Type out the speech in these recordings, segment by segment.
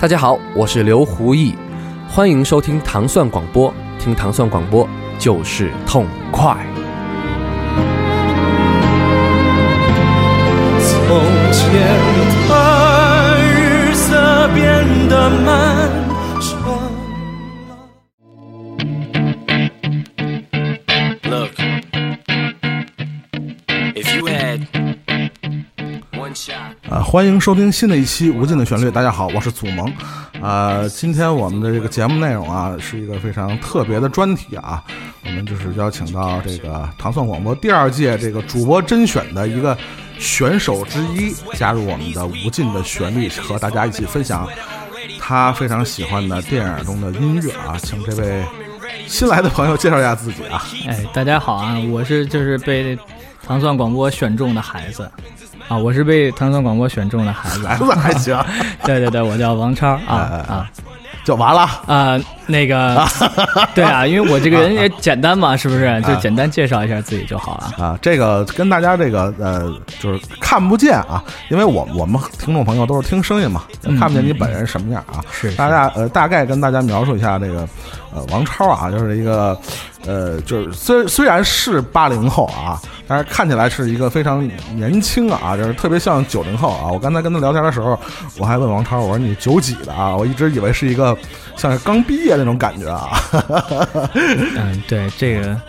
大家好，我是刘胡毅，欢迎收听糖蒜广播，听糖蒜广播就是痛快。从前的日色变得慢啊，欢迎收听新的一期《无尽的旋律》。大家好，我是祖萌。啊，今天我们的这个节目内容啊，是一个非常特别的专题啊。我们就是邀请到这个糖蒜广播第二届这个主播甄选的一个选手之一，加入我们的《无尽的旋律》，和大家一起分享他非常喜欢的电影中的音乐啊。请这位新来的朋友介绍一下自己啊。哎，大家好啊，我是就是被糖蒜广播选中的孩子啊，我是被糖蒜广播选中的孩子。孩子还行，对对对，我叫王超啊就完了。啊，那个，对啊，因为我这个人也简单嘛，是不是？就啊简单介绍一下自己就好了。啊，这个跟大家这个呃，就是看不见啊，因为我我们听众朋友都是听声音嘛，嗯看不见你本人什么样啊。是是大家呃，大概跟大家描述一下这个呃，王超啊，就是一个呃，就是虽虽然是八零后啊，但是看起来是一个非常年轻啊，就是特别像九零后啊。我刚才跟他聊天的时候，我还问王超，我说你九几的啊？我一直以为是一个像是刚毕业那种感觉啊。嗯，对这个，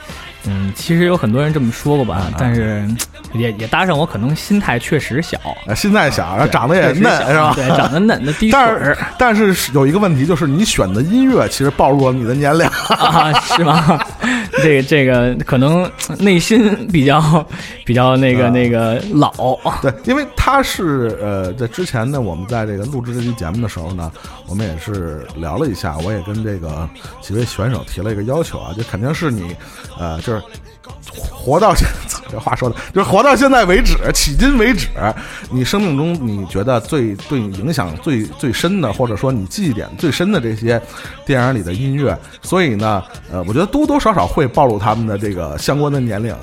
嗯，其实有很多人这么说过啊吧，但是嗯也也搭上我可能心态确实小，呃心态小，然后长得也嫩是吧？对，长得嫩的滴水但儿是但是是有一个问题，就是你选的音乐其实暴露了你的年龄。啊，是吗？这个这个可能内心比较 比较那个那个老，对，因为他是呃，在之前呢，我们在这个录制这期节目的时候呢，我们也是聊了一下，我也跟这个几位选手提了一个要求啊，就肯定是你呃，就是。活到现在，这话说的，就是活到现在为止，迄今为止，你生命中你觉得最对你影响最最深的，或者说你记忆点最深的这些电影里的音乐，所以呢，呃，我觉得多多少少会暴露他们的这个相关的年龄。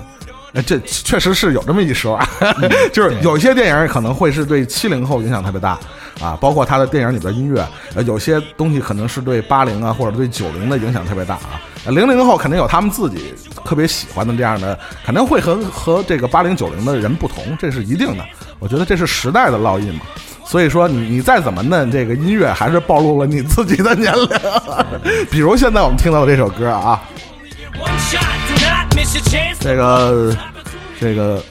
呃，这确实是有这么一说，啊，就是有些电影可能会是对七零后影响特别大啊，包括他的电影里边音乐，呃，有些东西可能是对八零啊或者对九零的影响特别大啊。零零后肯定有他们自己特别喜欢的这样的，肯定会和和这个八零九零的人不同，这是一定的。我觉得这是时代的烙印嘛。所以说你你再怎么嫩，这个音乐还是暴露了你自己的年龄。比如现在我们听到的这首歌啊，这个这个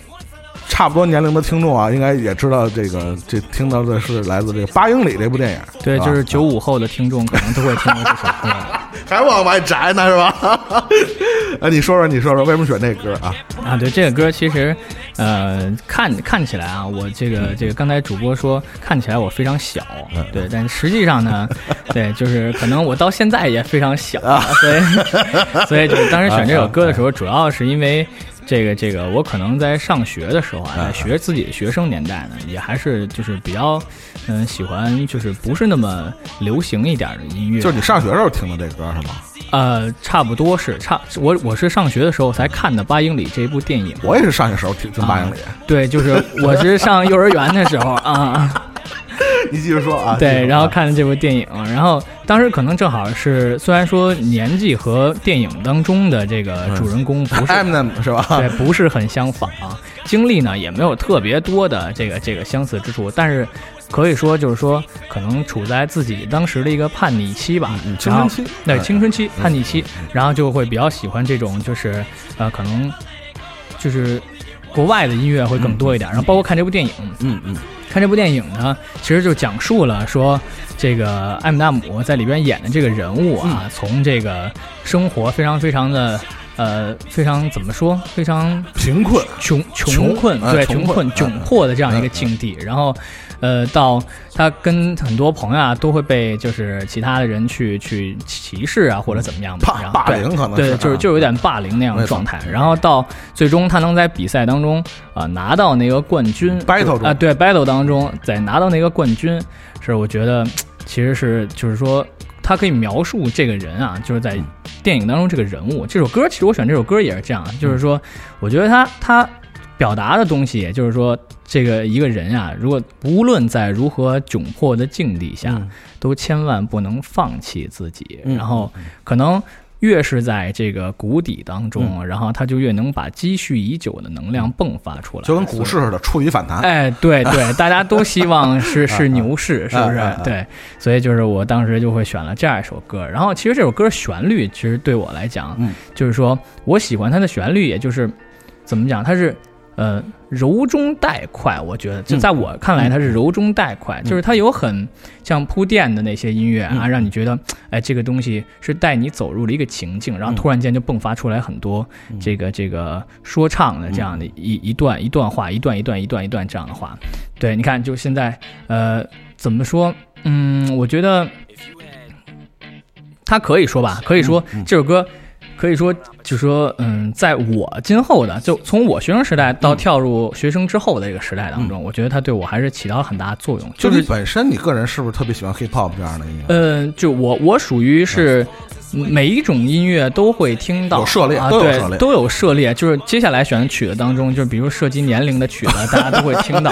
差不多年龄的听众啊，应该也知道这个这听到的是来自这个《八英里》这部电影，对，吧就是九五后的听众可能都会听到这首歌。还往外摘呢是吧？啊，你说说你说说为什么选这歌啊？啊，对这个歌其实，呃，看看起来啊，我这个这个刚才主播说看起来我非常小，对，但实际上呢，对，就是可能我到现在也非常小，所以所以就是当时选这首歌的时候，主要是因为。这个这个，我可能在上学的时候啊，在学自己的学生年代呢，也还是就是比较，嗯、喜欢就是不是那么流行一点的音乐，就是你上学时候听的这歌是吗？呃，差不多是差我我是上学的时候才看的《八英里》这部电影，我也是上学时候听听《八英里》对，就是我是上幼儿园的时候啊，你继续说啊。对，然后啊看了这部电影，然后当时可能正好是，虽然说年纪和电影当中的这个主人公不是。是吧？对，不是很相仿啊，经历呢也没有特别多的这个这个相似之处，但是可以说就是说，可能处在自己当时的一个叛逆期吧，嗯青春期对嗯青春期叛逆期，然后就会比较喜欢这种就是呃可能就是国外的音乐会更多一点，然后包括看这部电影，嗯嗯。看这部电影呢，其实就讲述了说这个艾姆纳姆在里边演的这个人物啊，从这个生活非常非常的呃非常怎么说，非常贫困。穷穷穷困，对呃穷困窘嗯迫的这样一个嗯境地，然后。呃，到他跟很多朋友啊，都会被就是其他的人去去歧视啊，或者怎么样吧，霸霸凌可能对，就是就有点霸凌那样的状态。然后到最终他能在比赛当中啊、拿到那个冠军 Battle 中啊，对 battle 当中再拿到那个冠军，是我觉得其实是就是说他可以描述这个人啊，就是在电影当中这个人物。这首歌其实我选这首歌也是这样，就是说我觉得他他。表达的东西，也就是说，这个一个人啊，如果无论在如何窘迫的境地下，嗯都千万不能放弃自己。嗯然后，可能越是在这个谷底当中，然后他就越能把积蓄已久的能量迸发出来，就跟股市似的，触底反弹。哎，对对，大家都希望是是牛市，是不是啊啊啊？对，所以就是我当时就会选了这样一首歌。然后其实这首歌旋律，其实对我来讲，嗯就是说我喜欢它的旋律，也就是怎么讲，它是呃柔中带快。我觉得就在我看来，它是柔中带快，就是它有很像铺垫的那些音乐啊，让你觉得哎这个东西是带你走入了一个情境，然后突然间就迸发出来很多这个这个说唱的这样的一一段一段话，一段一段一段一段这样的话。对，你看，就现在呃怎么说？嗯，我觉得他可以说吧，可以说这首歌。可以说，就说，嗯，在我今后的，就从我学生时代到跳入学生之后的这个时代当中，我觉得它对我还是起到了很大的作用。就是你本身，你个人是不是特别喜欢 hip hop 这样的音乐？嗯，就我我属于是每一种音乐都会听到，有涉猎啊，都有涉猎对，都有涉猎。就是接下来选的曲子当中，就是比如涉及年龄的曲子，大家都会听到，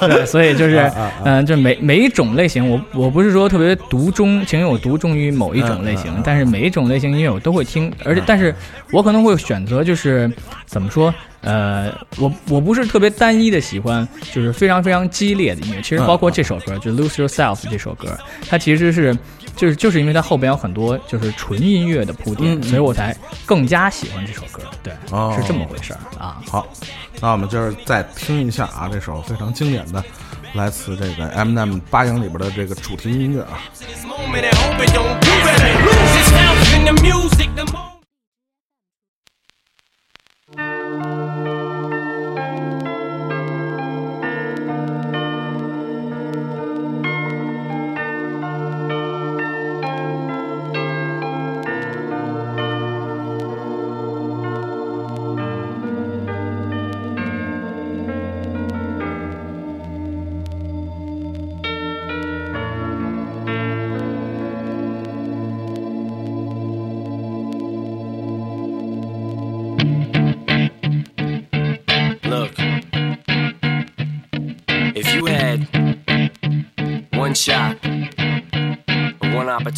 对对，所以就是啊嗯，就每每一种类型，我我不是说特别独钟，情有独钟于某一种类型，但是每一种类型音乐我都会听，而且但是我可能会选择就是怎么说？呃，我我不是特别单一的喜欢，就是非常非常激烈的音乐。其实包括这首歌，就《Lose Yourself》这首歌，它其实是就是就是因为它后边有很多就是纯音乐的铺垫，嗯嗯所以我才更加喜欢这首歌。对，哦是这么回事儿啊。好，那我们就是再听一下啊，这首非常经典的，来自这个 M&M 八营里边的这个主题音乐啊。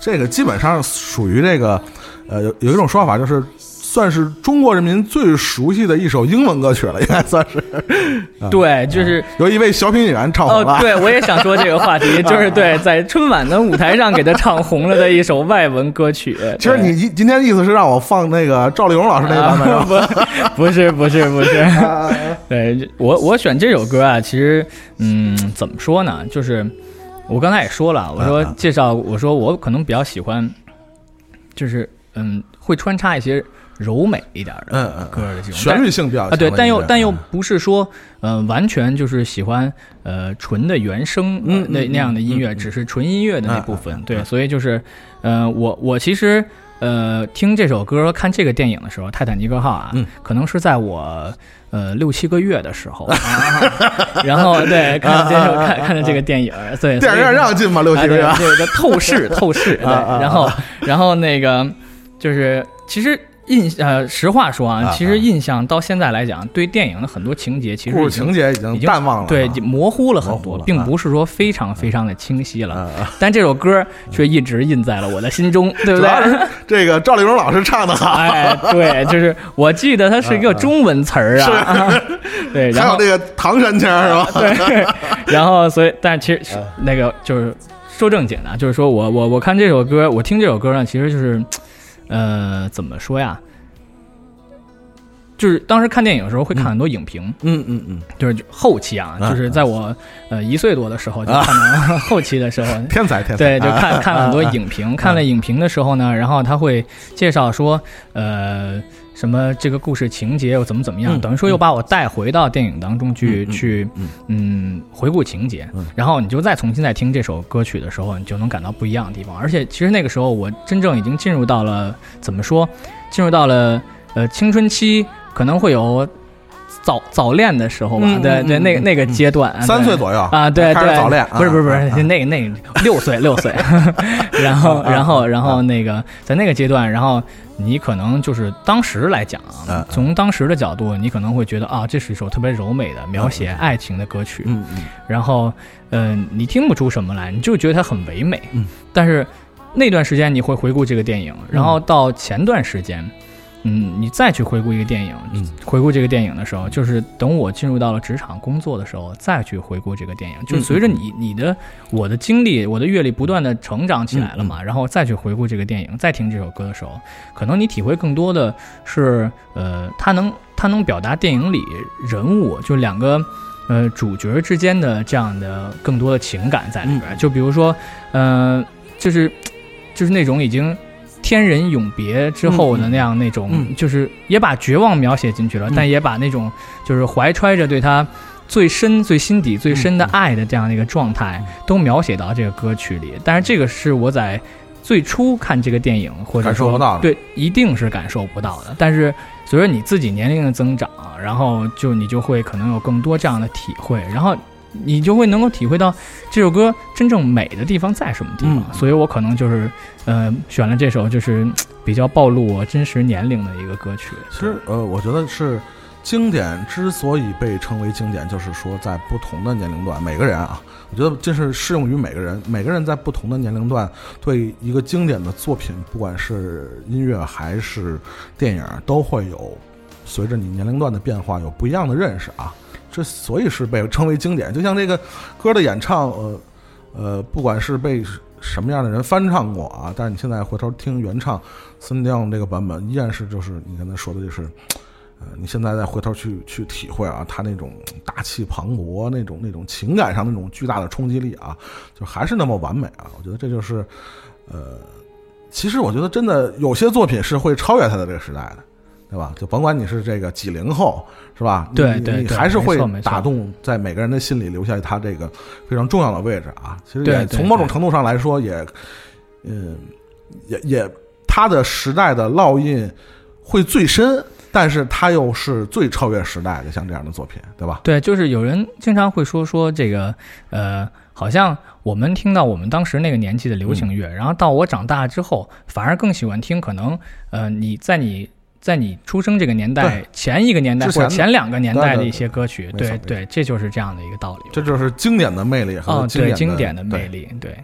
这个基本上属于这个，呃，有有一种说法就是，算是中国人民最熟悉的一首英文歌曲了，应该算是。对，就是由一位小品演员唱红了。，哦对，我也想说这个话题，就是对，在春晚的舞台上给他唱红了的一首外文歌曲。其实你今今天意思是让我放那个赵丽蓉老师那个版本不是不是不是，对我我选这首歌啊，其实嗯，怎么说呢？就是我刚才也说了，我说介绍，我说我可能比较喜欢，就是嗯，会穿插一些柔美一点的嗯嗯，歌的这种旋律性比较强啊，对，但又但又嗯。不是说，呃，完全就是喜欢呃纯的原声那那样的音乐，只是纯音乐的那嗯部分。对，所以就是，呃，我我其实呃听这首歌、看这个电影的时候，《泰坦尼克号》啊，嗯。可能是在我呃六七个月的时候，然后对看这首 看看的这个电影，对，电影院让进吗？六七个月。啊，对，这个透视透视，对，啊啊啊。然后然后那个就是其实。印呃，实话说啊，啊其实印象到现在来讲，对电影的很多情节其实故事情节已经淡忘了啊，对，模糊了很多，了啊并不是说非常非常的清晰了。但这首歌却一直印在了我的心中，对不对？这个赵丽蓉老师唱的好，哎，对，就是我记得它是一个中文词儿啊，对，然后还有这个唐山腔是吧？对，然后所以，但其实那个就是说正经的，就是说我我我看这首歌，我听这首歌呢，其实就是，呃，怎么说呀？就是当时看电影的时候会看很多影评，嗯嗯嗯，就是后期啊，啊就是在我呃一岁多的时候就看到 后期的时候，天才天才，对，就看啊 看了很多影评，看了影评的时候呢，然后他会介绍说，呃，什么这个故事情节又怎么怎么样，嗯等于说又把我带回到电影当中去、去嗯。嗯回顾情节，嗯。然后你就再重新再听这首歌曲的时候，你就能感到不一样的地方。而且其实那个时候我真正已经进入到了怎么说，进入到了呃青春期，可能会有。早早恋的时候吧，对对，那个那个阶段，三岁左右啊，对对，早恋不是不是不是，那个那个六岁六岁，然后 然后然啊后那个在那个阶段，然后你可能就是当时来讲啊啊，从当时的角度，你可能会觉得啊，这是一首特别柔美的描写爱情的歌曲，嗯嗯。然后嗯，你听不出什么来，你就觉得它很唯美，嗯，但是那段时间你会回顾这个电影，然后到前段时间。嗯，你再去回顾一个电影，嗯。回顾这个电影的时候，就是等我进入到了职场工作的时候，再去回顾这个电影，就是随着你你的我的经历、我的阅历不断的成长起来了嘛，然后再去回顾这个电影，再听这首歌的时候，可能你体会更多的是，呃，它能它能表达电影里人物就两个。呃，主角之间的这样的更多的情感在里边，就比如说，呃，就是就是那种已经天人永别之后的那样那种，嗯。就是也把绝望描写进去了，嗯。但也把那种就是怀揣着对他最深、最心底、最深的爱的这样的一个状态，都描写到这个歌曲里。但是这个是我在最初看这个电影，或者说感受不到的对，一定是感受不到的。但是随着你自己年龄的增长，然后就你就会可能有更多这样的体会，然后你就会能够体会到这首歌真正美的地方在什么地方。嗯所以我可能就是呃选了这首就是嗯比较暴露我真实年龄的一个歌曲。其实呃，我觉得是经典之所以被称为经典，就是说在不同的年龄段，每个人啊，我觉得这是适用于每个人，每个人在不同的年龄段对一个经典的作品，不管是音乐还是电影，都会有随着你年龄段的变化有不一样的认识啊。这所以是被称为经典，就像这个歌的演唱，呃呃，不管是被什么样的人翻唱过啊，但是你现在回头听原唱森迪昂这个版本，依然是就是你刚才说的，就是呃，你现在再回头去去体会啊，他那种大气磅礴，那种那种情感上那种巨大的冲击力啊，就还是那么完美啊！我觉得这就是呃，其实我觉得真的有些作品是会超越他的这个时代的。对吧？就甭管你是这个几零后，是吧？对对对还是会打动在每个人的心里，留下他这个非常重要的位置啊。其实也从某种程度上来说，也，嗯，也也他的时代的烙印会最深，但是他又是最超越时代的，像这样的作品，对吧？对，就是有人经常会说说这个，呃，好像我们听到我们当时那个年纪的流行乐，然后到我长大之后，反而更喜欢听可能，呃，你在你在你出生这个年代前一个年代或者前两个年代的一些歌曲，对对，这就是这样的一个道理。这就是经典的魅力和哦，对，经经典的魅力，对。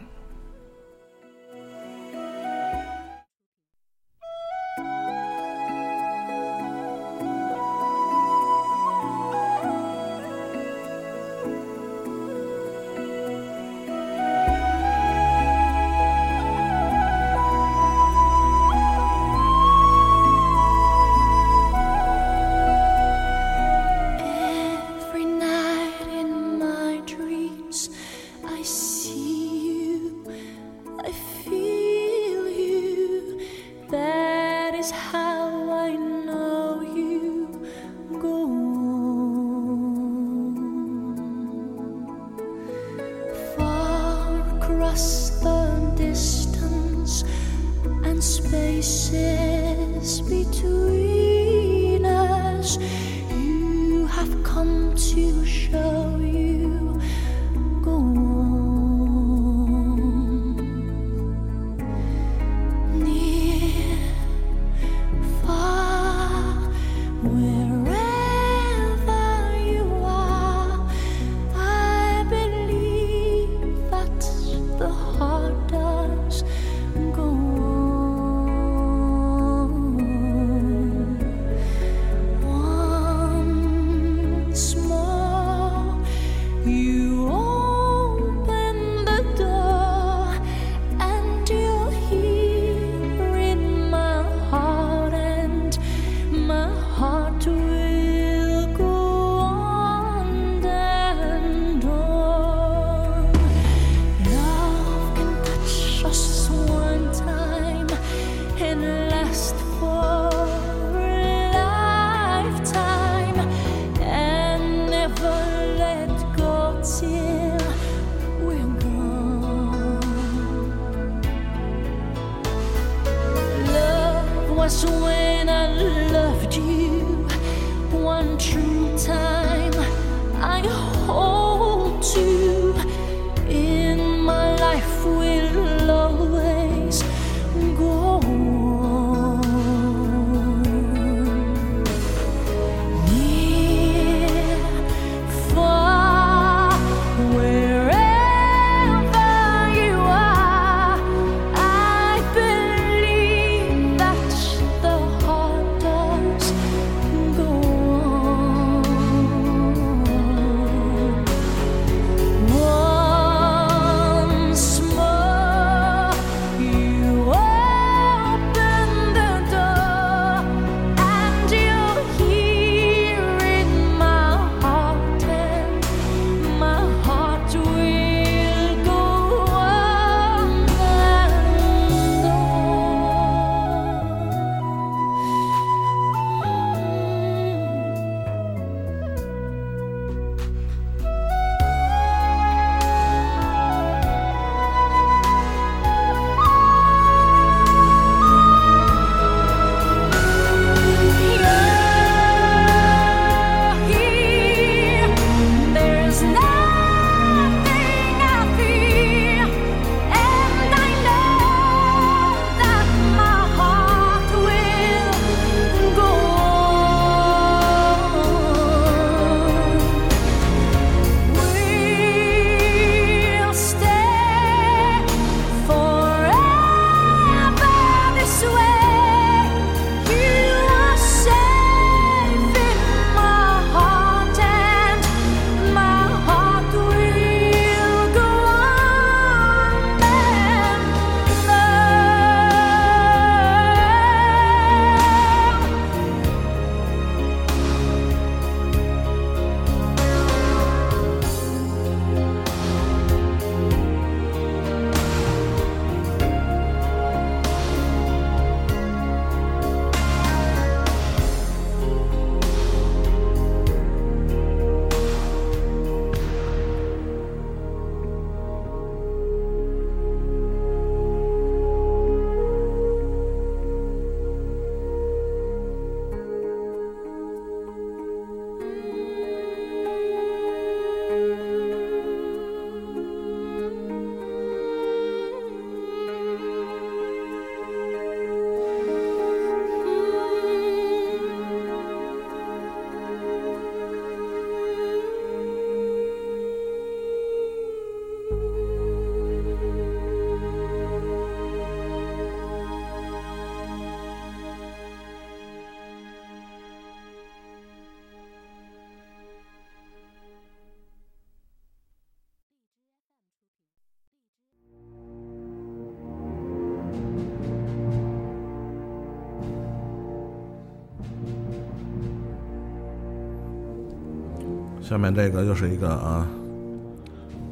下面这个又是一个啊，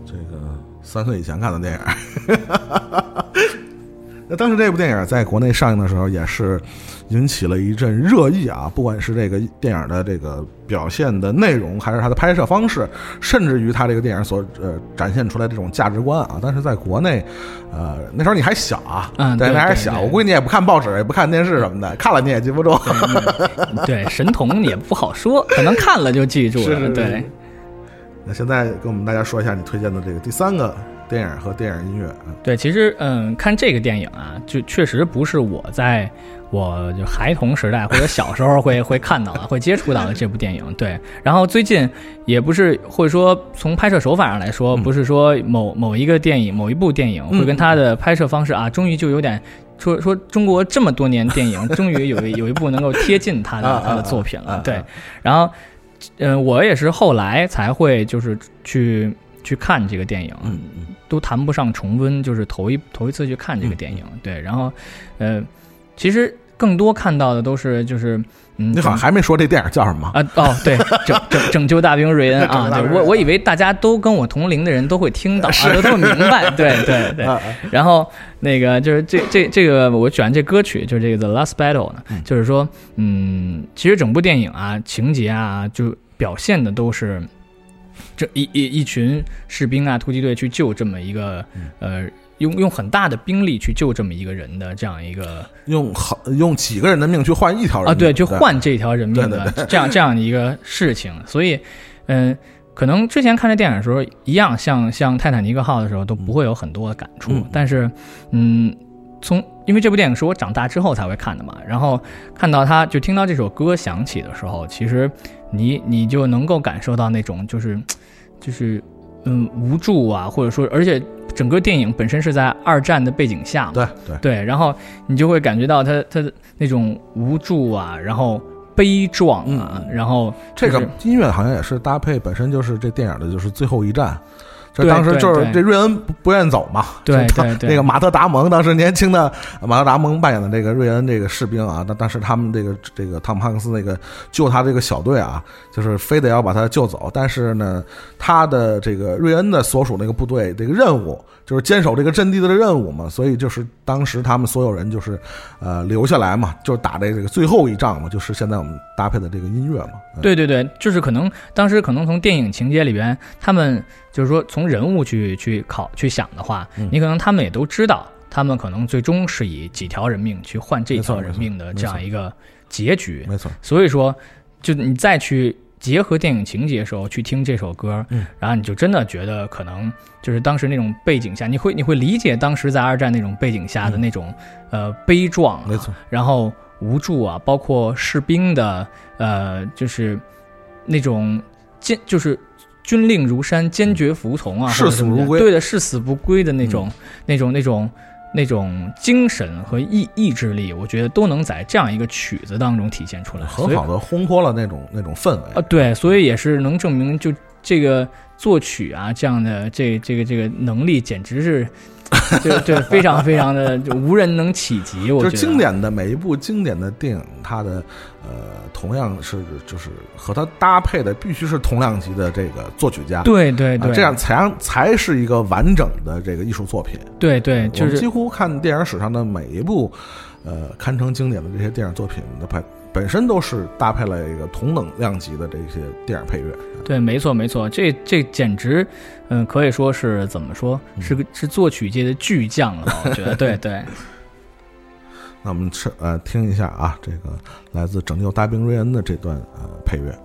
这个三岁以前看的电影。那当时这部电影在国内上映的时候，也是引起了一阵热议啊！不管是这个电影的这个表现的内容，还是它的拍摄方式，甚至于它这个电影所呃展现出来这种价值观啊，但是在国内，呃，那时候你还小啊，对，嗯对那还小，我估计你也不看报纸，也不看电视什么的，看了你也记不住。对，神童也不好说，可能看了就记住了。对，那现在跟我们大家说一下你推荐的这个第三个电影和电影音乐啊。对，其实嗯，看这个电影啊，就确实不是我在我就孩童时代或者小时候会 会看到的、会接触到的这部电影。对，然后最近也不是会说从拍摄手法上来说，不是说某某一个电影、某一部电影会跟它的拍摄方式啊，终于就有点。说说中国这么多年电影，终于有一有一部能够贴近他啊的啊他的作品了，对。然后，嗯、我也是后来才会就是去去看这个电影，嗯嗯，都谈不上重温，就是头一头一次去看这个电影，对，然后，呃，其实更多看到的都是就是，嗯，你好像还没说这电影叫什么？啊哦，对，拯拯 拯救大兵瑞恩啊，对我我以为大家都跟我同龄的人都会听到，啊，都都明白，对对对。啊。然后那个就是这这这个我选这歌曲就是这个 The Last Battle 呢，就是说，嗯，其实整部电影啊，情节啊，就表现的都是这一一一群士兵啊，突击队去救这么一个呃。用用很大的兵力去救这么一个人的这样一个用好用几个人的命去换一条人啊，对，去换这条人命对的这样这样的一个事情，所以，嗯、可能之前看这电影的时候，一样像像泰坦尼克号的时候都不会有很多的感触，嗯。但是，嗯，从因为这部电影是我长大之后才会看的嘛，然后看到它就听到这首歌响起的时候，其实你你就能够感受到那种就是就是嗯无助啊，或者说，而且整个电影本身是在二战的背景下嘛，对对。对，然后你就会感觉到他他的那种无助啊，然后悲壮啊，嗯。然后这个音乐好像也是搭配，本身就是这电影的就是最后一战。这当时就是这瑞恩不不愿意走嘛，对他对对。那个马特达蒙，当时年轻的马特达蒙扮演的这个瑞恩这个士兵啊，但当时他们这个这个汤姆汉克斯那个救他这个小队啊，就是非得要把他救走，但是呢，他的这个瑞恩的所属那个部队这个任务就是坚守这个阵地的任务嘛，所以就是当时他们所有人就是呃留下来嘛，就是打这这个最后一仗嘛，就是现在我们搭配的这个音乐嘛，嗯。对对对，就是可能当时可能从电影情节里边，他们就是说从人物去去考去想的话，嗯你可能他们也都知道，他们可能最终是以几条人命去换这条人命的这样一个结局。没错，所以说，就你再去结合电影情节的时候去听这首歌，嗯，然后你就真的觉得可能就是当时那种背景下，你会你会理解当时在二战那种背景下的那种、呃悲壮、没错，然后无助啊，包括士兵的呃就是那种坚就是。军令如山，坚决服从啊，视死如归。对的，视死不归的那种、嗯。那种、那种、那种精神和意意志力，我觉得都能在这样一个曲子当中体现出来，很好的烘托了那种那种氛围。啊，对，所以也是能证明，就这个作曲啊，这样的这这个这个能力，简直是，就就非常非常的就无人能企及。我觉得就是经典的每一部经典的电影，它的呃同样是就是和它搭配的必须是同量级的这个作曲家，对对对，啊这样才才是一个完整的这个艺术作品。对对，就是我几乎看电影史上的每一部呃堪称经典的这些电影作品的配本身都是搭配了一个同等量级的这些电影配乐。对，没错没错，这这简直，嗯，可以说是怎么说，是个是作曲界的巨匠了？我觉得，对对。那我们是呃听一下啊，这个来自《拯救大兵瑞恩》的这段呃配乐。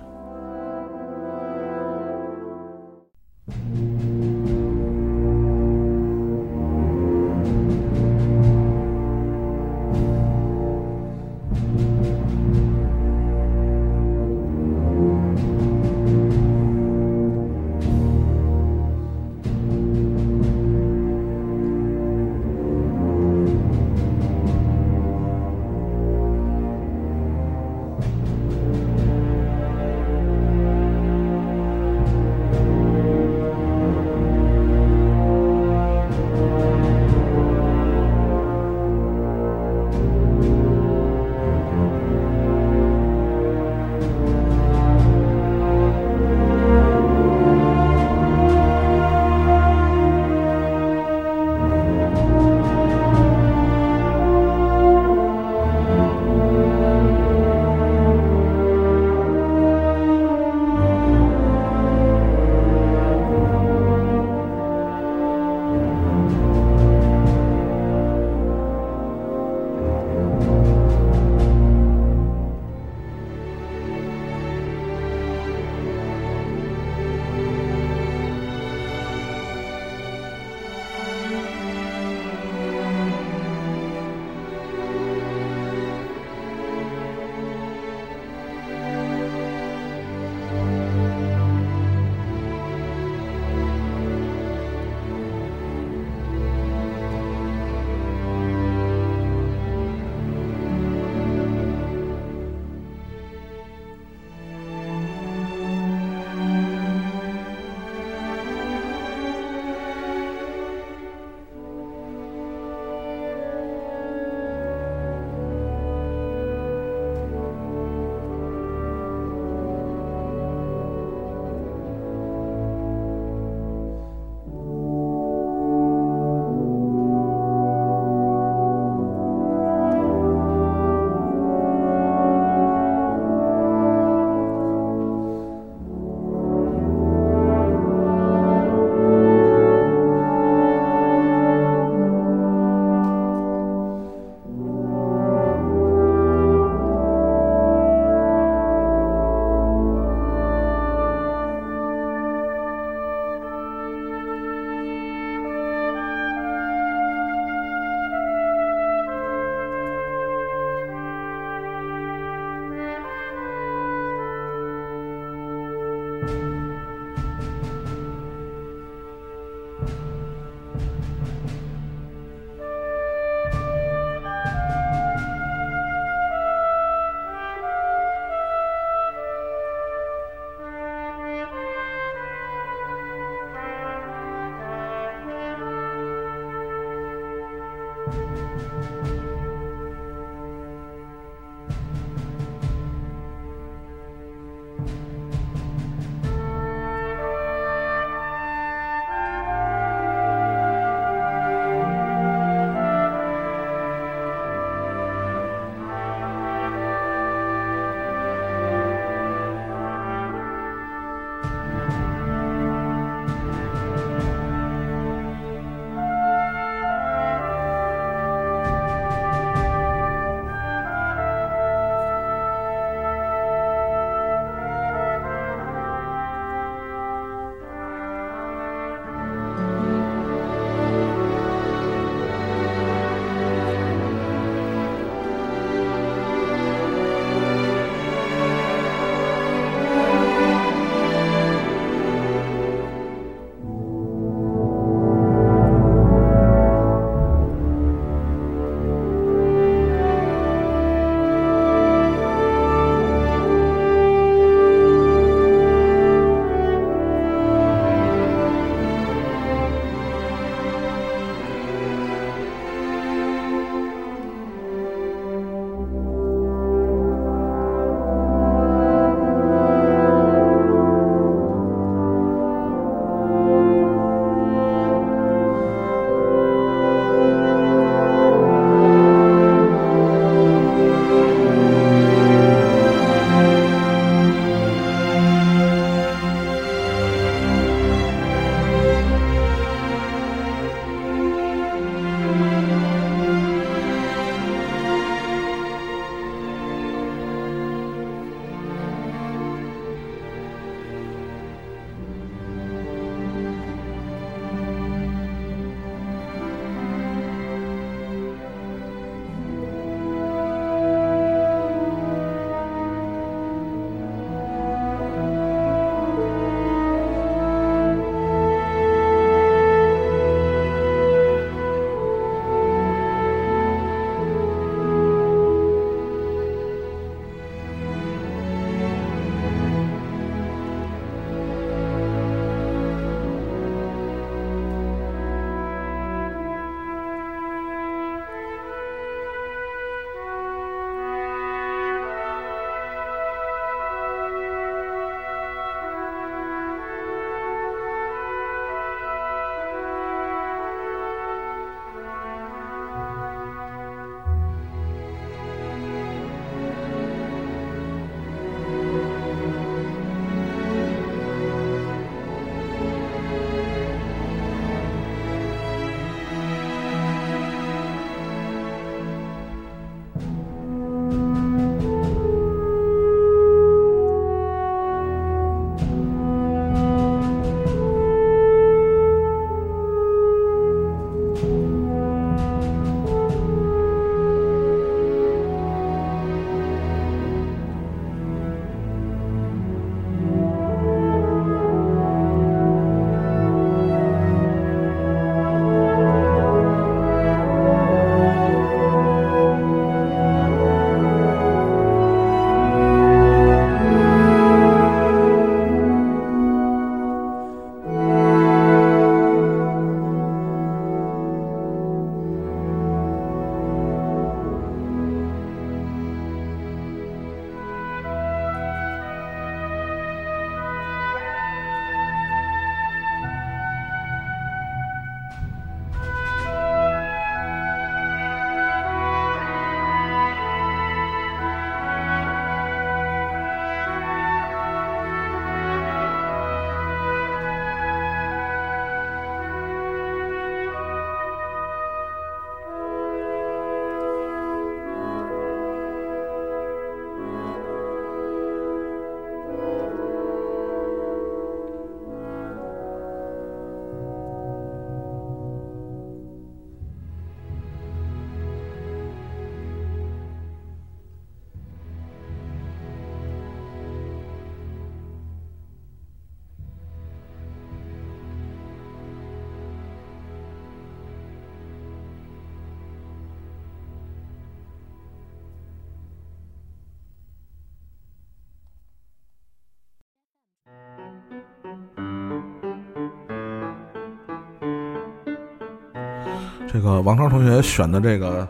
这个王超同学选的这个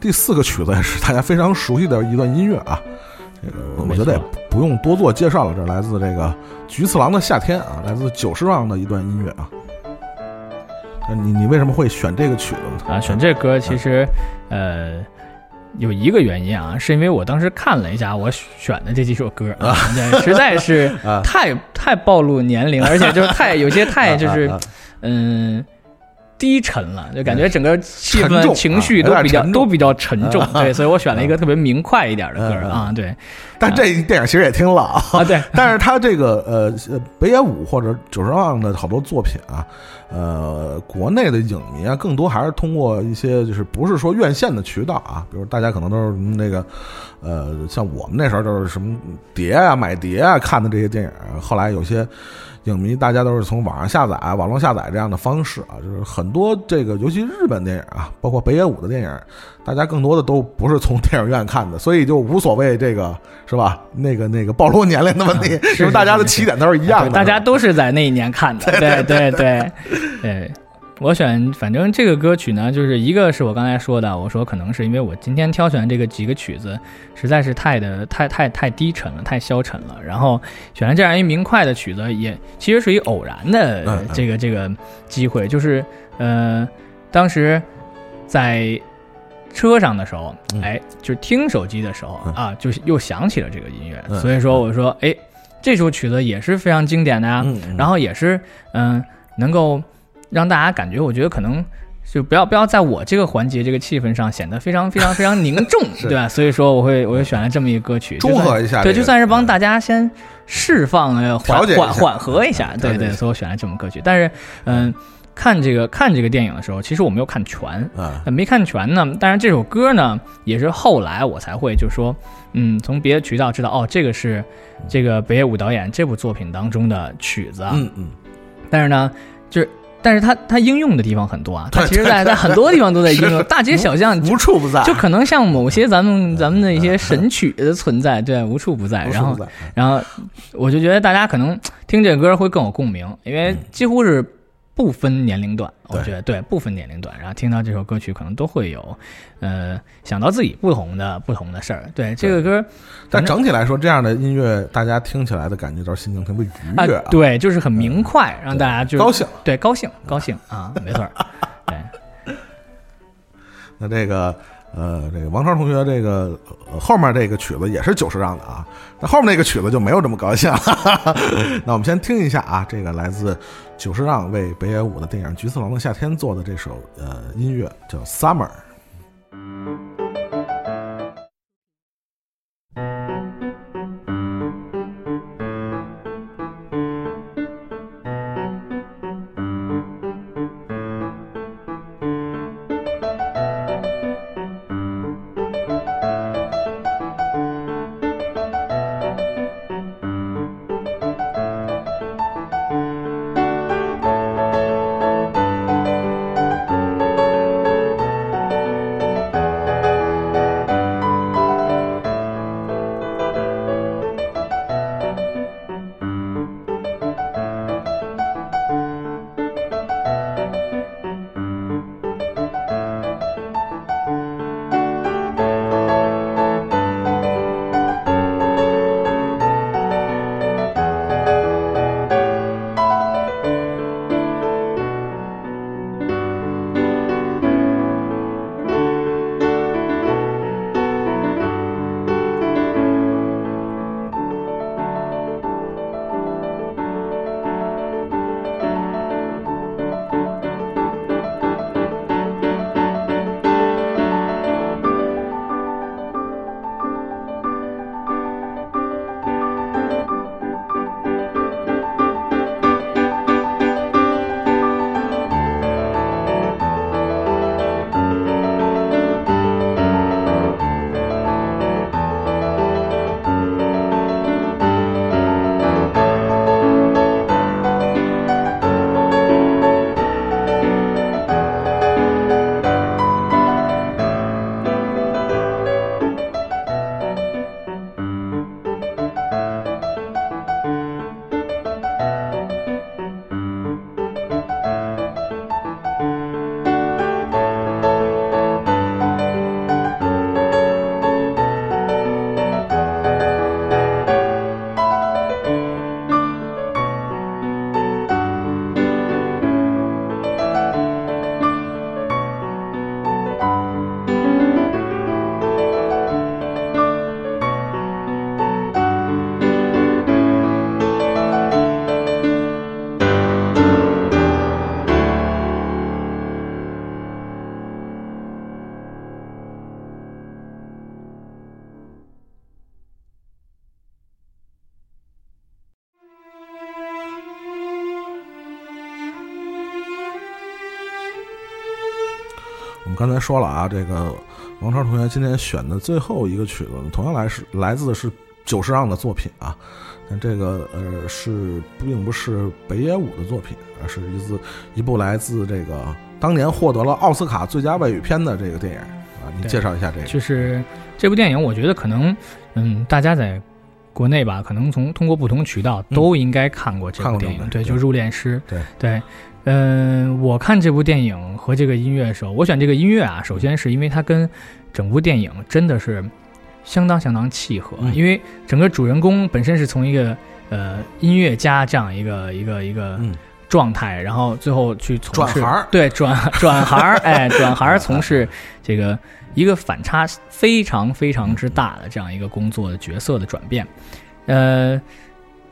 第四个曲子也是大家非常熟悉的一段音乐啊。这个我觉得也不用多做介绍了，这来自这个菊次郎的夏天啊，来自久石让的一段音乐啊。那你你为什么会选这个曲子呢？啊，选这歌其实，呃，有一个原因啊，是因为我当时看了一下我选的这几首歌啊，实在是啊太太暴露年龄，而且就是太有些太就是嗯。低沉了，就感觉整个气氛、情绪都比较都比较沉重，啊对，所以我选了一个特别明快一点的歌啊，对。但这电影其实也挺老。啊，对，但是他这个呃呃北野武或者久石让的好多作品啊，呃，国内的影迷啊，更多还是通过一些就是不是说院线的渠道啊，比如大家可能都是那个呃，像我们那时候就是什么碟啊、买碟啊看的这些电影，后来有些。影迷大家都是从网上下载、网络下载这样的方式啊，就是很多这个，尤其日本电影啊，包括北野武的电影，大家更多的都不是从电影院看的，所以就无所谓这个是吧？那个那个暴露年龄的问题，因为大家的起点都是一样的，大家都是在那一年看的，对对对对。我选，反正这个歌曲呢，就是一个是我刚才说的，我说可能是因为我今天挑选这个几个曲子实在是太的太太太低沉了，太消沉了，然后选了这样一明快的曲子，也其实是一偶然的这个这个机会，就是呃，当时在车上的时候，嗯。哎，就听手机的时候嗯。啊，就是又想起了这个音乐，嗯所以说我说，哎，这首曲子也是非常经典的呀，然后也是嗯、能够让大家感觉，我觉得可能。就不要不要在我这个环节这个气氛上显得非常非常非常凝重，对吧？所以说我会我会选了这么一个歌曲，中和一下对，就算是帮大家先释放呃缓缓缓和一下，对对，所以我选了这么歌曲。但是嗯、看这个看这个电影的时候，其实我没有看全，啊呃没看全呢。但是这首歌呢，也是后来我才会就说，嗯，从别的渠道知道，哦，这个是这个北野武导演这部作品当中的曲子。嗯嗯，但是呢，就是。但是它它应用的地方很多啊，它其实在在很多地方都在应用，大街小巷无处不在，就可能像某些咱们咱们的一些神曲的存在，对，无处不在。然后。然后我就觉得大家可能听这个歌会更有共鸣，因为几乎是不分年龄段，我觉得对不分年龄段，然后听到这首歌曲可能都会有，呃，想到自己不同的不同的事儿。对这个歌但整体来说，这样的音乐大家听起来的感觉都是心情特别啊愉悦啊，，对，就是很明快，让大家就高兴。对高兴高兴啊，没错，对。那这个呃，这个王超同学这个、后面这个曲子也是久石让的啊，那后面那个曲子就没有这么高兴了。那我们先听一下啊，这个来自久石让为北野武的电影《菊次郎的夏天》做的这首呃音乐叫《Summer》。说了啊，这个王超同学今天选的最后一个曲子，同样来是来自的是久石让的作品啊，但这个呃是并不是北野武的作品，而是一自一部来自这个当年获得了奥斯卡最佳外语片的这个电影啊，你介绍一下这个。就是这部电影，我觉得可能，嗯，大家在国内吧，可能从通过不同渠道都应该看过这部电影，对，就《入殓师》，对。对，嗯、我看这部电影和这个音乐的时候，我选这个音乐啊，首先是因为它跟整部电影真的是相当相当契合，嗯。因为整个主人公本身是从一个呃音乐家这样一个一个一个嗯。状态，然后最后去从事转行对转转行儿，哎，转行儿从事这个一个反差非常非常之大的这样一个工作的角色的转变。呃，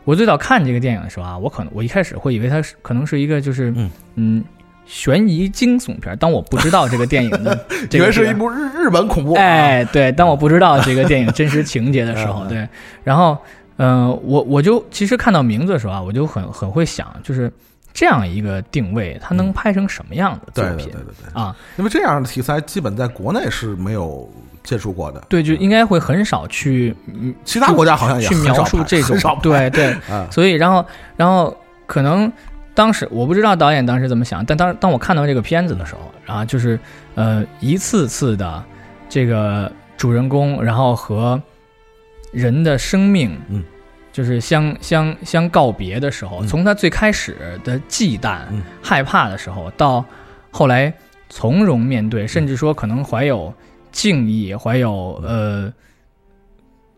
我最早看这个电影的时候啊，我可能我一开始会以为它是可能是一个就是嗯嗯悬疑惊悚片儿，当我不知道这个电影的 这个以为是一部日日本恐怖，啊，哎，对，当我不知道这个电影真实情节的时候，嗯对，然后，嗯、我我就其实看到名字的时候啊，我就很很会想，就是这样一个定位，它能拍成什么样的作品、对对对对对，啊？因为这样的题材基本在国内是没有接触过的，对，就应该会很少去嗯其他国家好像也去描述这种对对，啊，所以然后然后可能当时我不知道导演当时怎么想，但当当我看到这个片子的时候，然后就是呃一次次的这个主人公，然后和人的生命，嗯，就是相相相告别的时候，嗯从他最开始的忌惮、嗯害怕的时候，到后来从容面对，甚至说可能怀有敬意，怀有呃。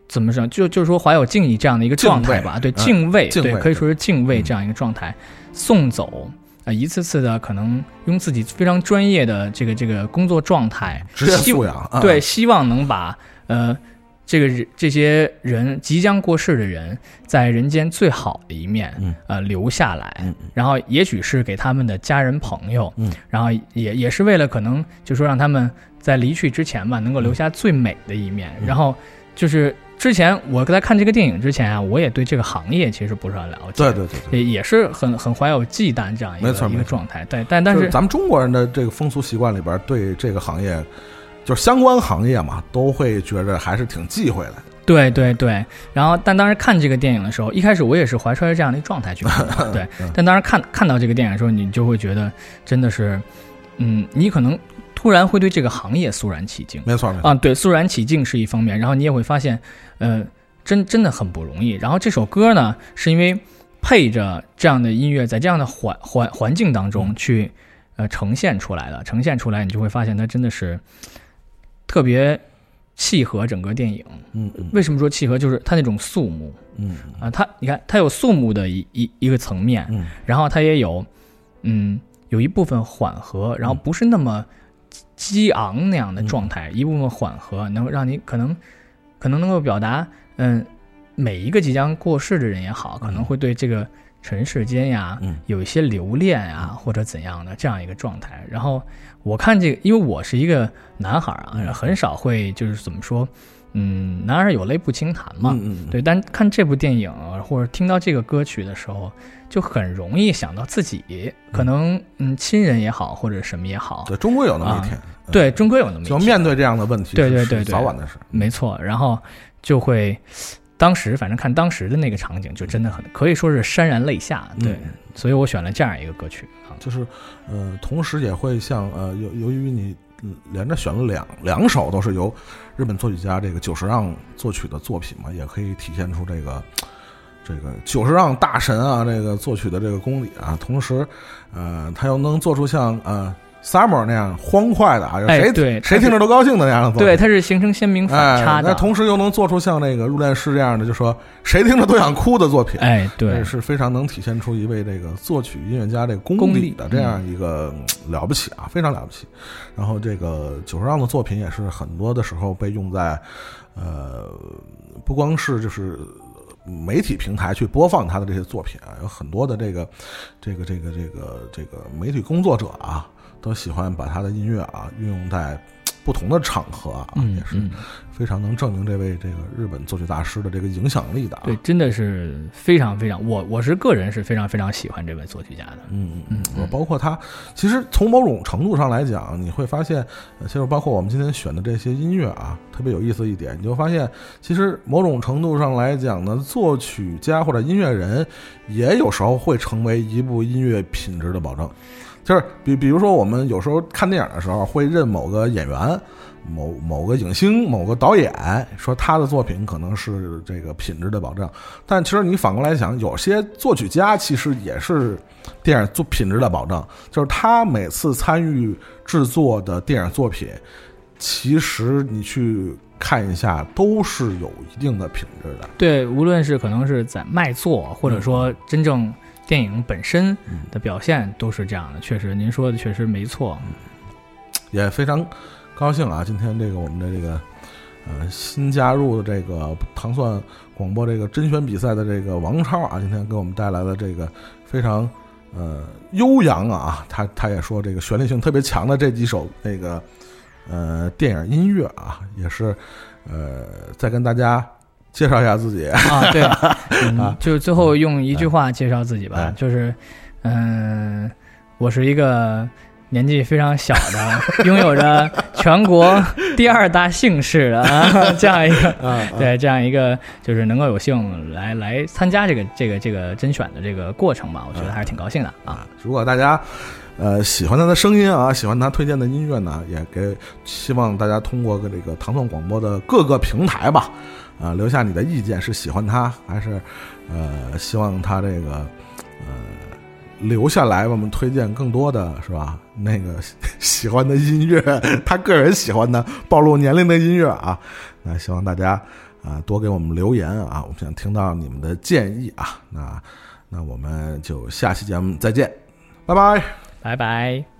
怎么说？就就是说怀有敬意这样的一个状态吧，对，敬敬畏，对，可以说是敬畏嗯这样一个状态，送走啊、呃一次次的可能用自己非常专业的这个这个工作状态，职业希素养，啊对，希望能把呃这个人这些人即将过世的人在人间最好的一面，嗯。呃留下来，嗯然后也许是给他们的家人朋友，嗯，然后也也是为了可能就说让他们在离去之前吧，能够嗯留下最美的一面，然后就是之前我在看这个电影之前啊，我也对这个行业其实不是很了解，对对对对。也也是很很怀有忌惮这样一个一个状态，对，但但是咱们中国人的这个风俗习惯里边，对这个行业，就是相关行业嘛，都会觉着还是挺忌讳的。对对对，然后但当时看这个电影的时候，一开始我也是怀揣着这样的一个状态去看的，对。但当时看看到这个电影的时候，你就会觉得真的是，嗯，你可能突然会对这个行业肃然起敬没错没错，啊，对，肃然起敬是一方面，然后你也会发现，呃，真真的很不容易。然后这首歌呢，是因为配着这样的音乐，在这样的环环环境当中去呃呈现出来的，呈现出来，你就会发现它真的是特别契合整个电影。嗯嗯。为什么说契合？就是它那种肃穆。嗯。啊，它你看它有肃穆的一一一个层面，嗯。然后它也有嗯有一部分缓和，然后不是那么激昂那样的状态，一部分缓和，能让你可能可能能够表达嗯每一个即将过世的人也好，可能会对这个尘世间呀嗯。有一些留恋呀或者怎样的这样一个状态。然后我看这个，因为我是一个男孩儿啊，很少会就是怎么说，嗯，男儿有泪不轻弹嘛，嗯嗯，对，但看这部电影啊或者听到这个歌曲的时候，就很容易想到自己可能嗯亲人也好或者什么也好，对，终归有那么一天，嗯对，终归有那么一天。就面对这样的问题，对对对对。早晚的事。没错，然后就会当时反正看当时的那个场景，就真的很可以说是潸然泪下，对，嗯所以我选了这样一个歌曲啊，就是呃，同时也会像呃，由由于你嗯连着选了两两首都是由日本作曲家这个久石让作曲的作品嘛，也可以体现出这个这个久石让大神啊，这个作曲的这个功底啊。同时，呃，他又能做出像呃 Summer 那样欢快的啊，谁哎对谁听着都高兴的那样的作品。对，它是形成鲜明反哎差，的，那同时又能做出像那个入殓师这样的，就说谁听着都想哭的作品。哎，对这，是非常能体现出一位这个作曲音乐家这个功底的这样一个嗯了不起啊，非常了不起。然后这个久石让的作品也是很多的时候被用在，呃，不光是就是媒体平台去播放他的这些作品啊，有很多的这个这个这个这个这个媒体工作者啊，都喜欢把他的音乐啊运用在不同的场合啊，嗯也是嗯，非常能证明这位这个日本作曲大师的这个影响力的啊。对，真的是非常非常，我我是个人是非常非常喜欢这位作曲家的。嗯嗯嗯，包括他，其实从某种程度上来讲，你会发现，呃其实包括我们今天选的这些音乐啊，特别有意思一点，你就发现，其实某种程度上来讲呢，作曲家或者音乐人也有时候会成为一部音乐品质的保证。就是比比如说，我们有时候看电影的时候，会认某个演员、某某个影星、某个导演，说他的作品可能是这个品质的保证。但其实你反过来想，有些作曲家其实也是电影作品质的保证，就是他每次参与制作的电影作品，其实你去看一下，都是有一定的品质的。对，无论是可能是在卖座，或者说真正电影本身的表现，都是这样的。确实，您说的确实没错。也非常高兴啊！今天这个我们的这个呃新加入的这个糖蒜广播这个甄选比赛的这个王超啊，今天给我们带来了这个非常呃悠扬啊，他他也说这个旋律性特别强的这几首那个呃电影音乐啊，也是呃在跟大家介绍一下自己。啊，对，嗯，就最后用一句话介绍自己吧，哎就是，嗯、我是一个年纪非常小的，拥有着全国第二大姓氏的啊，这样一个，对，这样一个就是能够有幸来来参加这个这个这个甄选的这个过程吧，我觉得还是挺高兴的啊。如果大家呃喜欢他的声音啊，喜欢他推荐的音乐呢，也给希望大家通过个这个唐宋广播的各个平台吧，啊、留下你的意见，是喜欢他还是呃希望他这个呃留下来，我们推荐更多的是吧？那个 喜欢的音乐，他个人喜欢的暴露年龄的音乐啊，那希望大家啊、多给我们留言啊，我们想听到你们的建议啊，那那我们就下期节目再见，拜拜。拜拜。